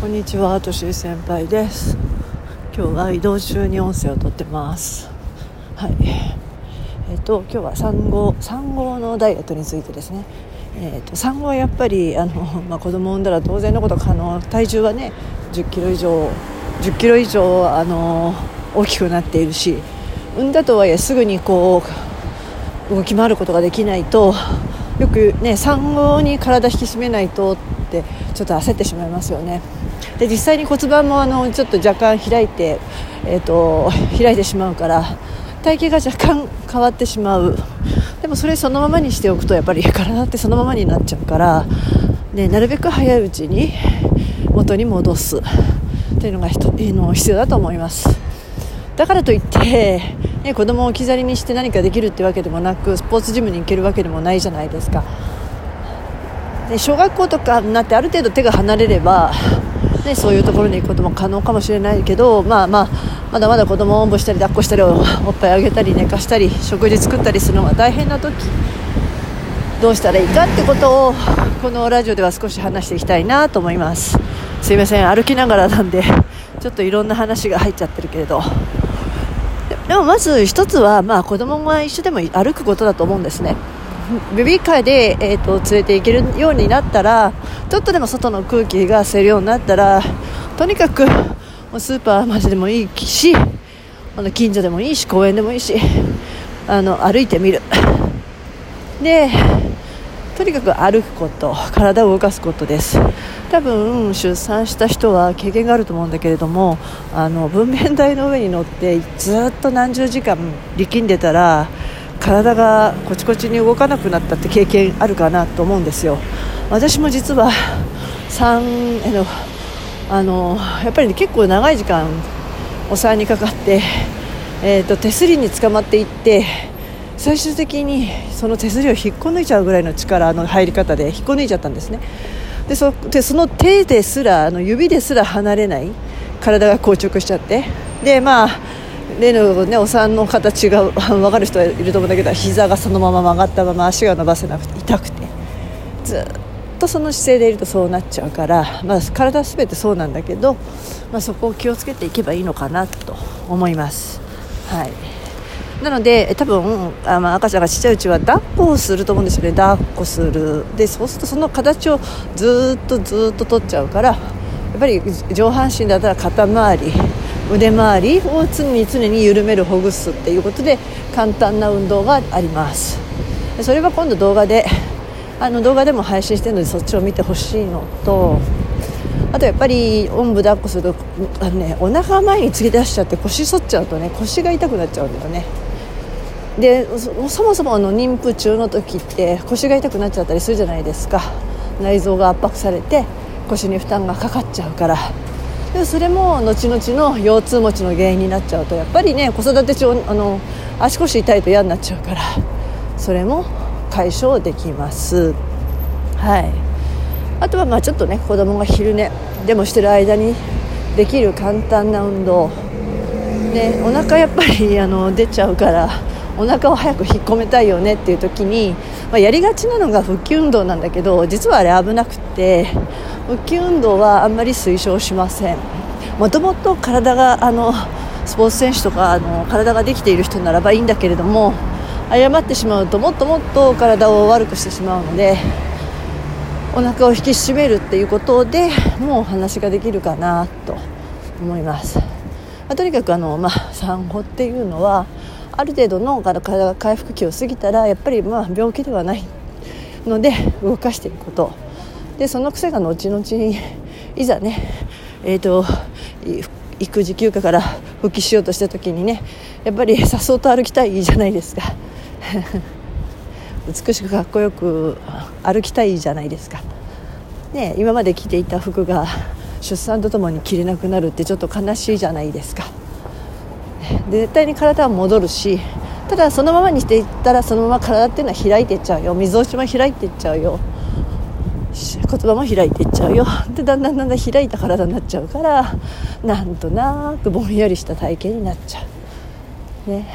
こんにちは、とし先輩です。今日は移動中に音声をとってます。はい。えっ、と今日は産後産後のダイエットについてですね。えっ、と産後はやっぱりあのまあ子供を産んだら当然のこと可能体重はね10キロ以上10キロ以上あの大きくなっているし、産んだとはいえすぐにこう動き回ることができないとよくね産後に体引き締めないとってちょっと焦ってしまいますよね。で実際に骨盤もあのちょっと若干開いて、えー、と開いてしまうから体型が若干変わってしまう。でもそれそのままにしておくとやっぱり体ってそのままになっちゃうから、ね、なるべく早いうちに元に戻す。というのがの必要だと思います。だからといって、ね、子供を置き去りにして何かできるってわけでもなくスポーツジムに行けるわけでもないじゃないですか。で小学校とかになってある程度手が離れればね、そういうところに行くことも可能かもしれないけど、まあまあ、まだまだ子供をおんぶしたり抱っこしたり おっぱいあげたり寝かしたり食事作ったりするのが大変な時。どうしたらいいかってことをこのラジオでは少し話していきたいなと思います。すいません歩きながらなんでちょっといろんな話が入っちゃってるけれど。でもまず一つは、まあ、子供が一緒でも歩くことだと思うんですね。ベビーカーで、えーと、連れて行けるようになったらちょっとでも外の空気が吸えるようになったらとにかくスーパーまででもいいしあの近所でもいいし公園でもいいしあの歩いてみる。でとにかく歩くこと体を動かすことです。多分出産した人は経験があると思うんだけれどもあの分娩台の上に乗ってずっと何十時間力んでたら体がこちこちに動かなくなったって経験あるかなと思うんですよ。私も実は3のあのやっぱり、ね、結構長い時間お産にかかって、えーと、と手すりにつかまっていって最終的にその手すりを引っこ抜いちゃうぐらいの力の入り方で引っこ抜いちゃったんですね。でそでその手ですらあの指ですら離れない体が硬直しちゃって。でまあ例の、ね、お産の形が分かる人はいると思うんだけど膝がそのまま曲がったまま足が伸ばせなくて痛くて。ずっとその姿勢でいるとそうなっちゃうから、まあ、体すべてそうなんだけど、まあ、そこを気をつけていけばいいのかなと思います。はい。なので多分あ、まあ、赤ちゃんがちっちゃいうちは抱っこをすると思うんですよね。抱っこする。でそうするとその形をずっとずっと取っちゃうからやっぱり上半身だったら肩周り腕周りを常に常に緩めるほぐすっていうことで簡単な運動があります。それは今度動画であの動画でも配信してるのでそっちを見てほしいのとあとやっぱりおんぶ抱っこするとあの、ね、お腹前に突き出しちゃって腰反っちゃうとね腰が痛くなっちゃうんだよね。でそもそもの妊婦中の時って腰が痛くなっちゃったりするじゃないですか。内臓が圧迫されて腰に負担がかかっちゃうから。でそれも後々の腰痛持ちの原因になっちゃうとやっぱりね子育て中あの足腰痛いと嫌になっちゃうからそれも解消できます。はい。あとはまあちょっとね子供が昼寝でもしてる間にできる簡単な運動。ねお腹やっぱりあの出ちゃうからお腹を早く引っ込めたいよねっていう時に、まあ、やりがちなのが腹筋運動なんだけど実はあれ危なくて腹筋運動はあんまり推奨しません。もともと体があのスポーツ選手とかあの体ができている人ならばいいんだけれども誤ってしまうともっともっと体を悪くしてしまうのでお腹を引き締めるっていうことでもうお話ができるかなと思います、ま、とにかくあの、まあ、産後っていうのはある程度の体が回復期を過ぎたらやっぱりまあ病気ではないので動かしていくこと。でその癖が後々いざねえーと、育児休暇から復帰しようとした時にねやっぱりさっそうと歩きたいじゃないですか。美しくかっこよく歩きたいじゃないですか、ね、今まで着ていた服が出産とともに着れなくなるってちょっと悲しいじゃないですか。絶対に体は戻るしただそのままにしていったらそのまま体っていうのは開いていっちゃうよ。みぞおちも開いていっちゃうよ。言葉も開いていっちゃうよ。でだんだんだんだん開いた体になっちゃうからなんとなくぼんやりした体型になっちゃう。ね。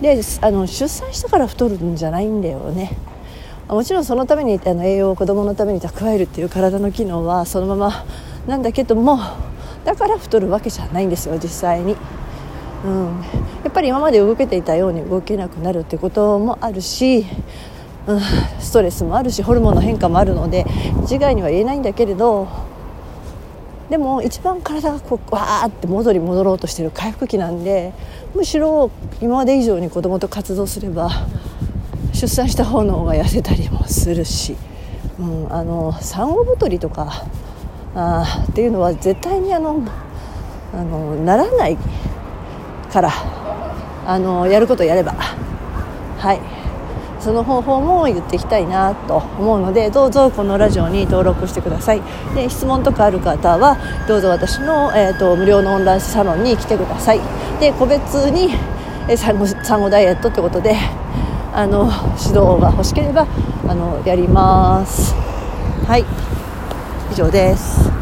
であの出産したから太るんじゃないんだよね。もちろんそのためにあの栄養を子供のために蓄えるっていう体の機能はそのままなんだけどもだから太るわけじゃないんですよ実際に。うん、やっぱり今まで動けていたように動けなくなるってこともあるし、うん、ストレスもあるしホルモンの変化もあるので一概には言えないんだけれどでも一番体がこうわーって戻り戻ろうとしてる回復期なんでむしろ今まで以上に子供と活動すれば出産した方の方が痩せたりもするし、うん、あの産後太りとかあっていうのは絶対にあのあのならないからあのやることやればはい。その方法も言っていきたいなと思うのでどうぞこのラジオに登録してください。で質問とかある方はどうぞ私の、えーと、無料のオンラインサロンに来てください。で個別に、産後産後ダイエットってことであの指導が欲しければあのやります。はい。以上です。